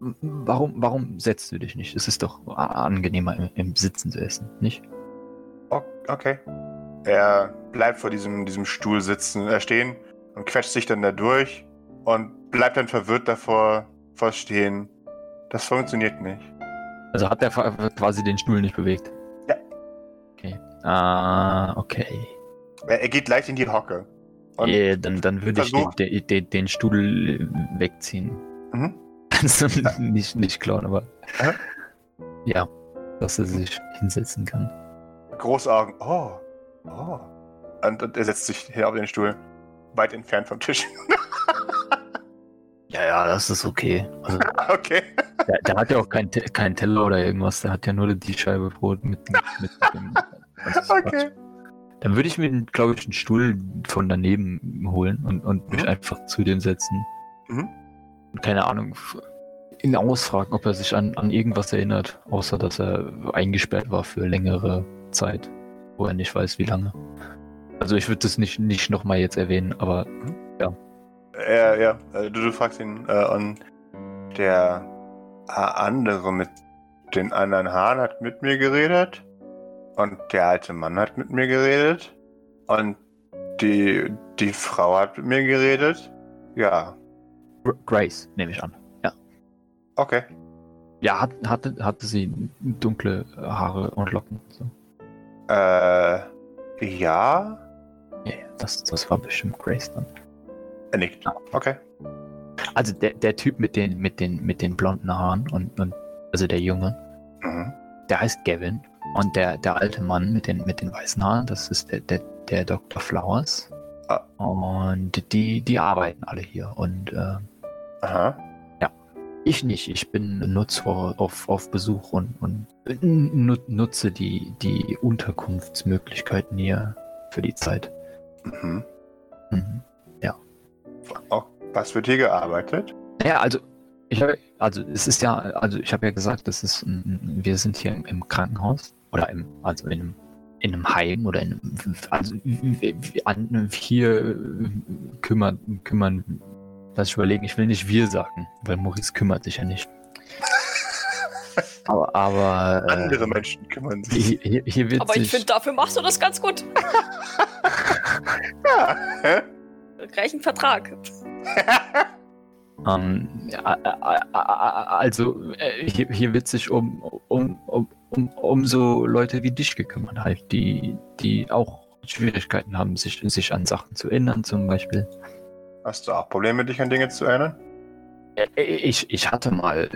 Warum, warum setzt du dich nicht? Es ist doch angenehmer im, im Sitzen zu essen, nicht? Okay. Er bleibt vor diesem, diesem Stuhl sitzen, äh, stehen und quetscht sich dann da durch und bleibt dann verwirrt davor vor stehen. Das funktioniert nicht. Also hat er quasi den Stuhl nicht bewegt? Ja. Okay. Ah, okay. Er, er geht leicht in die Hocke. Eh, dann, dann würde ich den, den, den Stuhl äh, wegziehen. Mhm. Du nicht, nicht klauen, aber. Aha. Ja, dass er sich hinsetzen kann. große Augen. Oh. Oh. Und, und er setzt sich hier auf den Stuhl. Weit entfernt vom Tisch. Ja, ja, das ist okay. Also, okay. der, der hat ja auch keinen Te keinen Teller oder irgendwas, der hat ja nur die Scheibe Brot mit, mit, mit dem. Okay. Dann würde ich mir, glaube ich, einen Stuhl von daneben holen und, und mich Mhm. einfach zu dem setzen. Mhm. Und keine Ahnung, ihn ausfragen, ob er sich an, an irgendwas erinnert, außer dass er eingesperrt war für längere Zeit, wo er nicht weiß, wie lange. Also ich würde das nicht, nicht nochmal jetzt erwähnen, aber Ja, ja. äh, Du, du fragst ihn. Äh, und der andere mit den anderen Haaren hat mit mir geredet. Und der alte Mann hat mit mir geredet. Und die, die Frau hat mit mir geredet. Ja. Gr- Grace, nehme ich an. Okay. Ja, hat, hatte, hatte sie dunkle Haare und Locken. So. Äh. Ja. Ja, ja, das, das war bestimmt Grace dann. Er nickt. Okay. Also der, der Typ mit den, mit den, mit den blonden Haaren und, und also der Junge, Mhm. der heißt Gavin. Und der, der alte Mann mit den, mit den weißen Haaren, das ist der, der, der Dr. Flowers. Ah. Und die, die arbeiten alle hier. Und äh, Aha. Ich nicht. Ich bin nur zur, auf, auf Besuch und, und nu- nutze die, die Unterkunftsmöglichkeiten hier für die Zeit. Mhm. Mhm. Oh, was wird hier gearbeitet? Ja, also ich habe, also es ist ja, also ich habe ja gesagt, das ist, wir sind hier im, im Krankenhaus oder im, also in einem, in einem Heim oder in einem, also hier kümmern, kümmern, lass ich überlegen, ich will nicht wir sagen, weil Maurice kümmert sich ja nicht. Aber, aber äh, Andere Menschen kümmern sich. hier, hier, Aber ich finde, dafür machst du das ganz gut. Ja. Hä? Gleich ein Vertrag. Ähm, ja, äh, äh, äh, also äh, hier, hier wird sich um, um, um, um, um so Leute wie dich gekümmert, halt, die, die auch Schwierigkeiten haben, sich, sich an Sachen zu erinnern, zum Beispiel. Hast du auch Probleme, dich an Dinge zu erinnern? Äh, Ich, ich hatte mal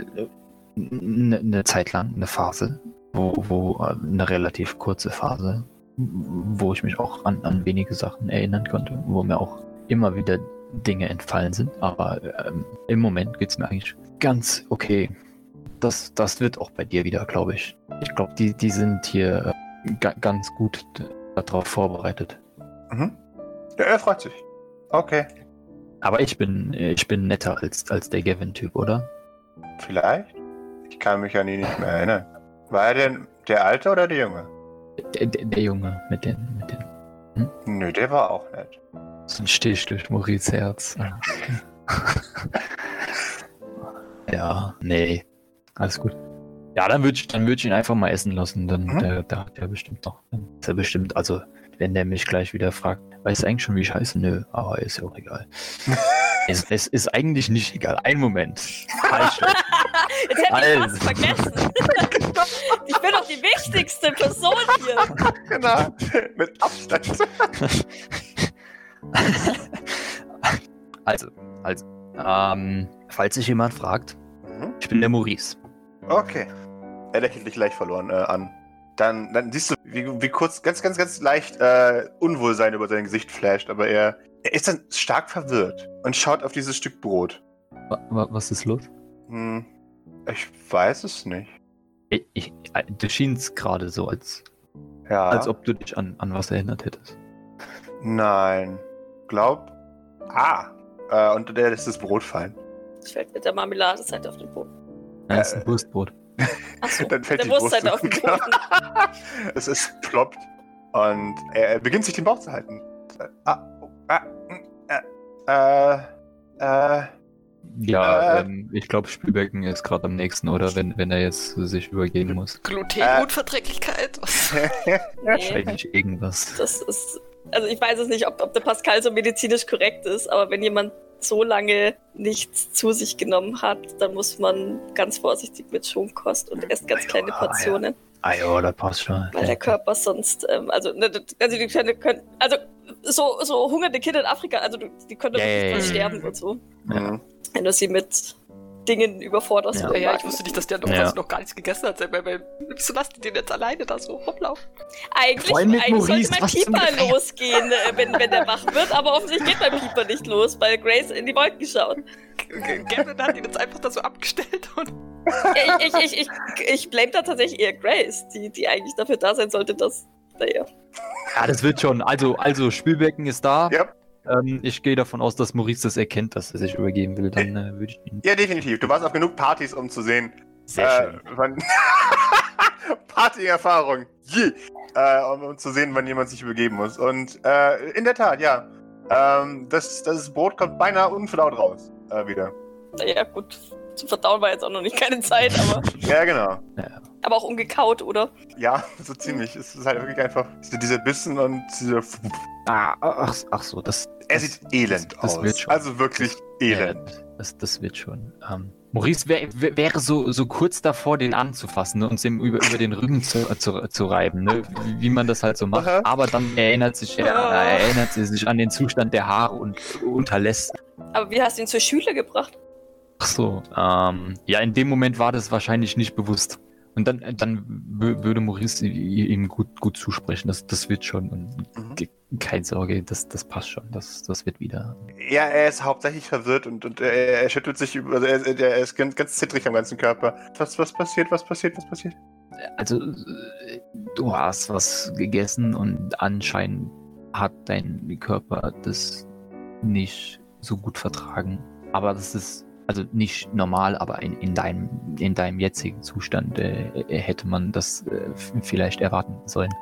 eine ne Zeit lang eine Phase, wo, wo äh, eine relativ kurze Phase, wo ich mich auch an, an wenige Sachen erinnern konnte, wo mir auch immer wieder Dinge entfallen sind. Aber ähm, im Moment geht es mir eigentlich ganz okay. Das, das wird auch bei dir wieder, glaube ich. Ich glaube, die, die sind hier äh, ga, ganz gut darauf vorbereitet. Mhm. Ja, er freut sich. Okay. Aber ich bin, ich bin netter als, als der Gavin-Typ, oder? Vielleicht? Ich kann mich an ihn nicht mehr erinnern. War er denn der Alte oder der Junge? Der, der, der Junge mit den, mit den Nö, der war auch nett. So ein Stich durch Maurice Herz. ja, nee. Alles gut. Ja, dann würde ich, dann würd ich ihn einfach mal essen lassen. Dann Mhm. der, der hat ja bestimmt noch. Ist er bestimmt, also, wenn der mich gleich wieder fragt, weiß eigentlich schon, wie ich heiße? Nö, aber ist ja auch egal. es, es ist eigentlich nicht egal. Ein Moment. Falsch. Jetzt hätte ich Also. fast vergessen. ich bin doch die wichtigste Person hier. Genau. Mit Abstand. also, also. Ähm, falls sich jemand fragt, Mhm. ich bin der Maurice. Okay. Er lächelt dich leicht verloren äh, an. Dann, dann siehst du, wie, wie kurz, ganz, ganz, ganz leicht äh, Unwohlsein über sein Gesicht flasht, aber er, er ist dann stark verwirrt und schaut auf dieses Stück Brot. Wa- wa- Was ist los? Hm, ich weiß es nicht. Ich, ich, äh, du schienst gerade so, als, Ja. als ob du dich an, an was erinnert hättest. Nein. Glaub. Ah. Äh, und der lässt das Brot fallen. Ich fällt mit der Marmeladeseite auf den Boden. Ja, das ist Äh, ein Wurstbrot. Achso, Dann fällt der die Wurst auf den. Boden. es ist ploppt. Und er, beginnt sich den Bauch zu halten. Ah, oh, ah, mm, äh, äh, äh, Ja, Äh. ähm, ich glaube, Spielbecken ist gerade am nächsten, oder? Wenn, wenn er jetzt sich übergeben muss. Glutenunverträglichkeit? Nee, Wahrscheinlich irgendwas. das ist. Also ich weiß es nicht, ob, ob der Pascal so medizinisch korrekt ist, aber wenn jemand so lange nichts zu sich genommen hat, dann muss man ganz vorsichtig mit Schonkost und erst ganz kleine Ja, ja. Portionen, Ah ja, das passt schon. weil der Körper sonst, ähm, also, ne, also die können, können also so, so hungernde Kinder in Afrika, also die können doch Ja, nicht ja, dran ja. sterben und so, mhm. wenn du sie mit Dingen überforderst. Ja. oder Ja, ich wusste nicht, dass der noch, Ja. noch gar nichts gegessen hat. Wieso lasst ihr den jetzt alleine da so rumlaufen? Eigentlich, eigentlich Maurice, sollte mein Pieper losgehen, äh, wenn, wenn der wach wird, aber offensichtlich geht mein Pieper nicht los, weil Grace in die Wolken schaut. Gavin hat ihn jetzt einfach da so abgestellt und. Ich, ich, ich, ich, ich blame da tatsächlich eher Grace, die, die eigentlich dafür da sein sollte, dass. Naja. Ja, das wird schon. Also, also Spielbecken ist da. Ja. Ähm, ich gehe davon aus, dass Maurice das erkennt, dass er sich übergeben will. Dann äh, würde ich ihn. Ja, definitiv. Du warst auf genug Partys, um zu sehen. Sehr schön. wann Party-Erfahrung. Yeah. Äh, um, um zu sehen, wann jemand sich übergeben muss. Und äh, in der Tat, ja. Ähm, das, das Brot kommt beinahe unverdaut raus. Äh, wieder. Naja, gut. Zum Verdauen war jetzt auch noch nicht keine Zeit, aber, Ja, genau. aber auch ungekaut, oder? Ja, so ziemlich. Es ist halt wirklich einfach so dieser Bissen und dieser. Ah, ach, ach so, das. Er das, sieht elend das aus. wird schon. Also wirklich elend. Ja, das, das wird schon. Ähm, Maurice wär, wär, wäre so, so kurz davor, den anzufassen ne, und ihm über, über den Rücken zu, zu, zu reiben, ne, wie, man das halt so macht. Aha. Aber dann erinnert sich, er, Ah. erinnert sie sich an den Zustand der Haare und unterlässt. Aber wie hast du ihn zur Schule gebracht? Ach so, ähm, ja, in dem Moment war das wahrscheinlich nicht bewusst. Und dann, dann wü- würde Maurice ihm gut, gut zusprechen. Das, das wird schon. Und Mhm. keine Sorge, das, das passt schon. Das, das wird wieder. Ja, er ist hauptsächlich verwirrt und, und er, er schüttelt sich, über- also er, er ist ganz, ganz zittrig am ganzen Körper. Was, was passiert, was passiert, was passiert? Also, du hast was gegessen und anscheinend hat dein Körper das nicht so gut vertragen. Aber das ist also nicht normal, aber in, in, deinem, in deinem jetzigen Zustand äh, äh, hätte man das äh, vielleicht erwarten sollen.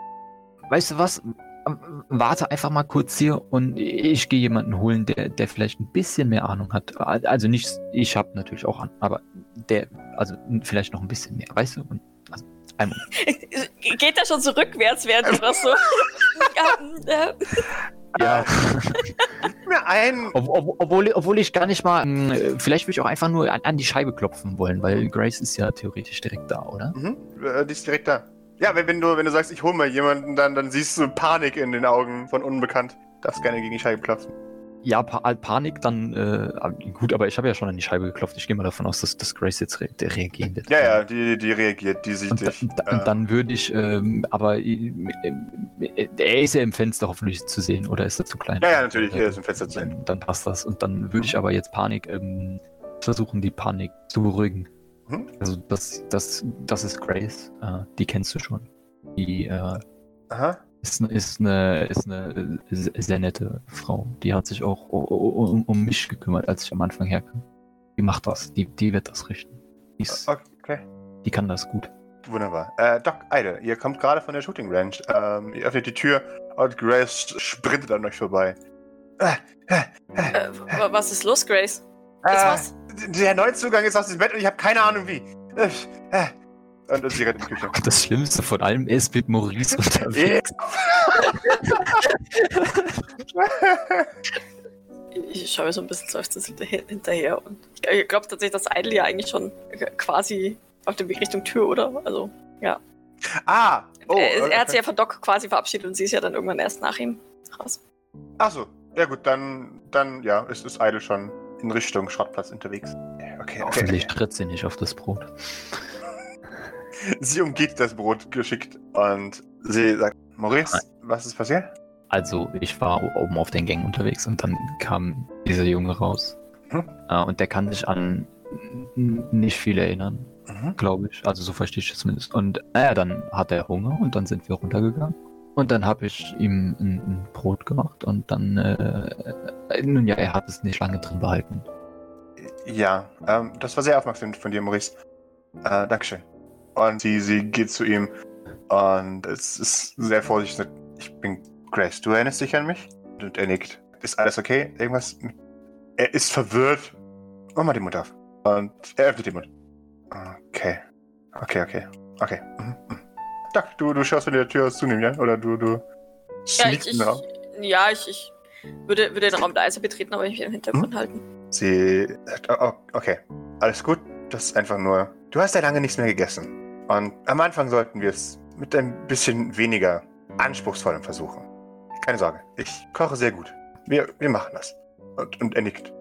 Weißt du was? Ähm, Warte einfach mal kurz hier und ich gehe jemanden holen, der, der vielleicht ein bisschen mehr Ahnung hat. Also nicht, ich habe natürlich auch an, aber der, also vielleicht noch ein bisschen mehr, weißt du? Und, also. Geht er schon so rückwärts, während du was so. ja. Gib mir ein. Ob, ob, obwohl, obwohl ich gar nicht mal, mh, vielleicht würde ich auch einfach nur an, an die Scheibe klopfen wollen, weil Grace ist ja theoretisch direkt da, oder? Mhm. Äh, die ist direkt da. Ja, wenn, wenn, du, wenn du sagst, ich hole mal jemanden, dann, dann siehst du Panik in den Augen von Unbekannt. Darfst gerne gegen die Scheibe klopfen. Ja, pa äh, Panik, dann, äh, ah, gut, aber ich habe ja schon an die Scheibe geklopft. Ich gehe mal davon aus, dass, dass Grace jetzt re reagieren wird. Ja, ja, die, die reagiert, die sieht Und, da, dich. da, Äh, und dann würde ich, ähm, aber äh, äh, er ist ja im Fenster hoffentlich zu sehen, oder ist er zu klein? ja, ja, natürlich, hier ist im Fenster zu sehen. dann, dann passt das. Und dann würde ich aber jetzt Panik ähm, versuchen, die Panik zu beruhigen. Mhm. Also das, das, das ist Grace. Äh, die kennst du schon. Die äh, Aha. Ist, ist, eine, ist eine äh, sehr nette Frau. Die hat sich auch um, um mich gekümmert, als ich am Anfang herkam. Die macht das. Die, die wird das richten. Die, ist, Okay, die kann das gut. wunderbar. Äh, Doc Eide, ihr kommt gerade von der Shooting Range. Ähm, ihr öffnet die Tür und Grace sprintet an euch vorbei. Äh, äh, äh, wa- was ist los, Grace? Ist äh, was? Der Neuzugang ist aus dem Bett und ich habe keine Ahnung wie. Und, sie rennt in die Küche. Das Schlimmste von allem ist mit Maurice unterwegs. Ich schaue mir so ein bisschen seufzend hinterher, und ich, glaube tatsächlich, dass Idle ja eigentlich schon quasi auf dem Weg Richtung Tür, oder? Also, ah! Oh, er, er hat sich ja von Doc quasi verabschiedet und sie ist ja dann irgendwann erst nach ihm raus. Achso, ja gut, dann, dann ja, ist, ist Idle schon in Richtung Schrottplatz unterwegs. Ja, Okay, okay. Hoffentlich tritt sie nicht auf das Brot. sie umgeht das Brot geschickt und sie sagt, Maurice, was ist passiert? Also, ich war oben auf den Gängen unterwegs und dann kam dieser Junge raus. Hm? Und der kann sich an nicht viel erinnern, Mhm. glaube ich. Also, so verstehe ich es zumindest. Und naja, dann hat er Hunger und dann sind wir runtergegangen. Und dann habe ich ihm ein, ein Brot gemacht und dann, äh, äh, nun ja, er hat es nicht lange drin behalten. Ja, ähm, das war sehr aufmerksam von dir, Maurice. Äh, Dankeschön. Und sie, sie geht zu ihm und es ist sehr vorsichtig. Ich bin Grace, du erinnerst dich an mich? Und er nickt. Ist alles okay? Irgendwas? Er ist verwirrt. Mach mal den Mund auf. Und er öffnet den Mund. Okay. Okay, okay. Okay. Mhm. mhm. Doc, du, du schaust, wenn die Tür zunehmen, ja? Oder du, du Ja, ich, ich, ja, ich, ich würde, würde den Raum leise betreten, aber mich im Hm? Hintergrund halten. Sie sagt, oh, okay, alles gut. Das ist einfach nur. Du hast ja lange nichts mehr gegessen. Und am Anfang sollten wir es mit ein bisschen weniger anspruchsvollem versuchen. Keine Sorge, ich koche sehr gut. Wir, wir machen das. Und, und er nickt.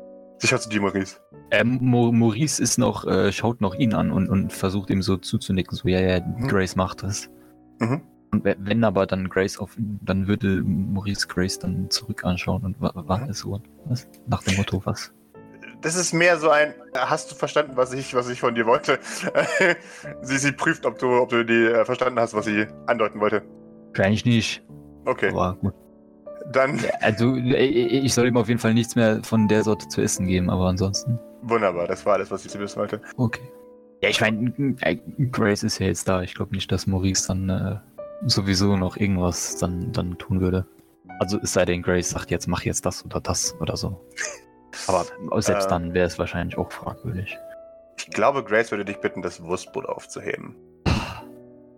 Schaut zu dir, Maurice. Ähm, Maurice ist noch, äh, schaut noch ihn an und, und versucht ihm so zuzunicken, so, ja, ja, Mhm. Grace macht das. Mhm. Und we- wenn aber dann Grace auf ihn, dann würde Maurice Grace dann zurück anschauen und wa- war Mhm. es so? Was? Nach dem Motto, was? Das ist mehr so ein, hast du verstanden, was ich, was ich von dir wollte? sie, sie prüft, ob du, ob du die äh, verstanden hast, was sie andeuten wollte. Wahrscheinlich nicht. Okay, Aber gut. dann Ja, Also, äh, ich soll ihm auf jeden Fall nichts mehr von der Sorte zu essen geben, aber ansonsten. wunderbar. Das war alles, was ich wissen wollte. Okay. Ja, ich meine, äh, Grace ist ja jetzt da. Ich glaube nicht, dass Maurice dann äh, sowieso noch irgendwas dann, dann tun würde. Also es sei denn, Grace sagt jetzt, mach jetzt das oder das oder so. Aber selbst Äh. dann wäre es wahrscheinlich auch fragwürdig. Ich glaube, Grace würde dich bitten, das Wurstbrot aufzuheben.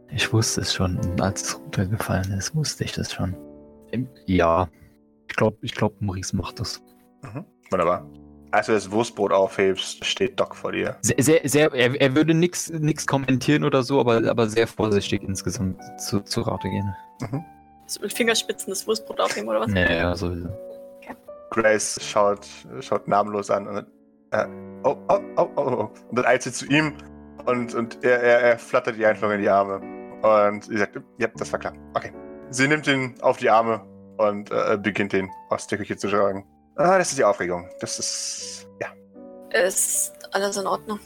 Ich wusste es schon, als es runtergefallen ist, wusste ich das schon. Ja, ich glaube, ich glaub, Maurice macht das. Mhm. Wunderbar. Als du das Wurstbrot aufhebst, steht Doc vor dir. Sehr, sehr, sehr er, er würde nichts kommentieren oder so, aber, aber sehr vorsichtig insgesamt zu, zu Rate gehen. So mit Fingerspitzen das Wurstbrot aufnehmen oder was? Nee, ja, sowieso. Grace schaut, schaut namenlos an und äh, oh, oh, oh, oh, oh. Und dann eilt sie zu ihm und, und er, er, er flattert ihr einfach in die Arme. Und sie sagt, ja, das war klar. Okay. Sie nimmt ihn auf die Arme und äh, beginnt ihn aus der Küche zu tragen. Ah, das ist die Aufregung. Das ist. Ja. Ist alles in Ordnung.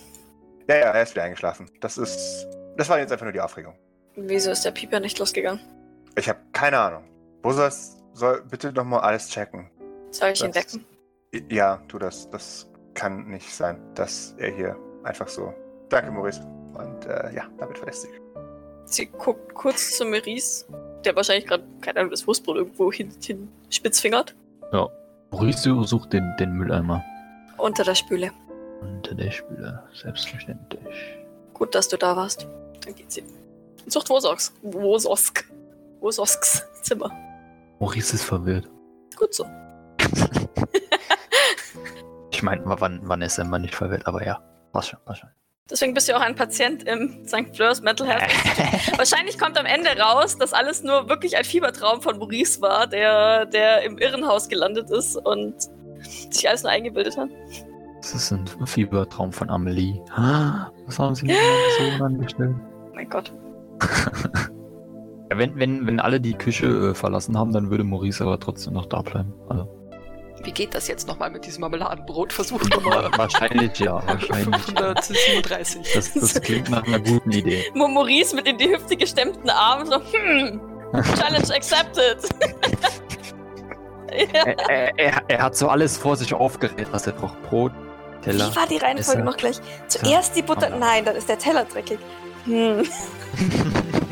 Ja, ja, er ist wieder eingeschlafen. Das ist. Das war jetzt einfach nur die Aufregung. Wieso ist der Pieper nicht losgegangen? Ich habe keine Ahnung. Soll soll bitte nochmal alles checken? Soll ich ihn Das- wecken? Ja, tu das. Das kann nicht sein, dass er hier einfach so. Danke, Maurice. Und äh, ja, damit verlässt sie. Sie guckt kurz zu Maurice, der wahrscheinlich gerade, keine Ahnung, das Wurstbrot irgendwo hin, hin spitzfingert. Maurice sucht den, den Mülleimer. Unter der Spüle. Unter der Spüle, selbstverständlich. Gut, dass du da warst. Dann geht sie. Sucht Wososk. Wososk. Wososks Zimmer. Maurice ist verwirrt. Gut so. Ich meine, wann, wann ist er mal nicht verwirrt, aber ja. Passt schon, passt schon. Deswegen bist du auch ein Patient im St. Fleurs Mental Health. Wahrscheinlich kommt am Ende raus, dass alles nur wirklich ein Fiebertraum von Maurice war, der, der im Irrenhaus gelandet ist und sich alles nur eingebildet hat. Das ist ein Fiebertraum von Amelie. Ah, Was haben sie so angestellt? Oh mein Gott. Wenn, wenn, wenn alle die Küche äh, verlassen haben, dann würde Maurice aber trotzdem noch da bleiben. Also, Wie geht das jetzt nochmal mit diesem Marmeladenbrot? Versuch nochmal. wa- wahrscheinlich ja, wahrscheinlich. 537. Das, das klingt nach einer guten Idee. Maurice mit in die Hüfte gestemmten Armen, so, hm, Challenge accepted. ja. Er, er, er, er hat so alles vor sich aufgerät, was er braucht. Brot, Teller. Wie war die Reihenfolge Messer, noch gleich? Zuerst die Butter. Nein, dann ist der Teller dreckig. Hm.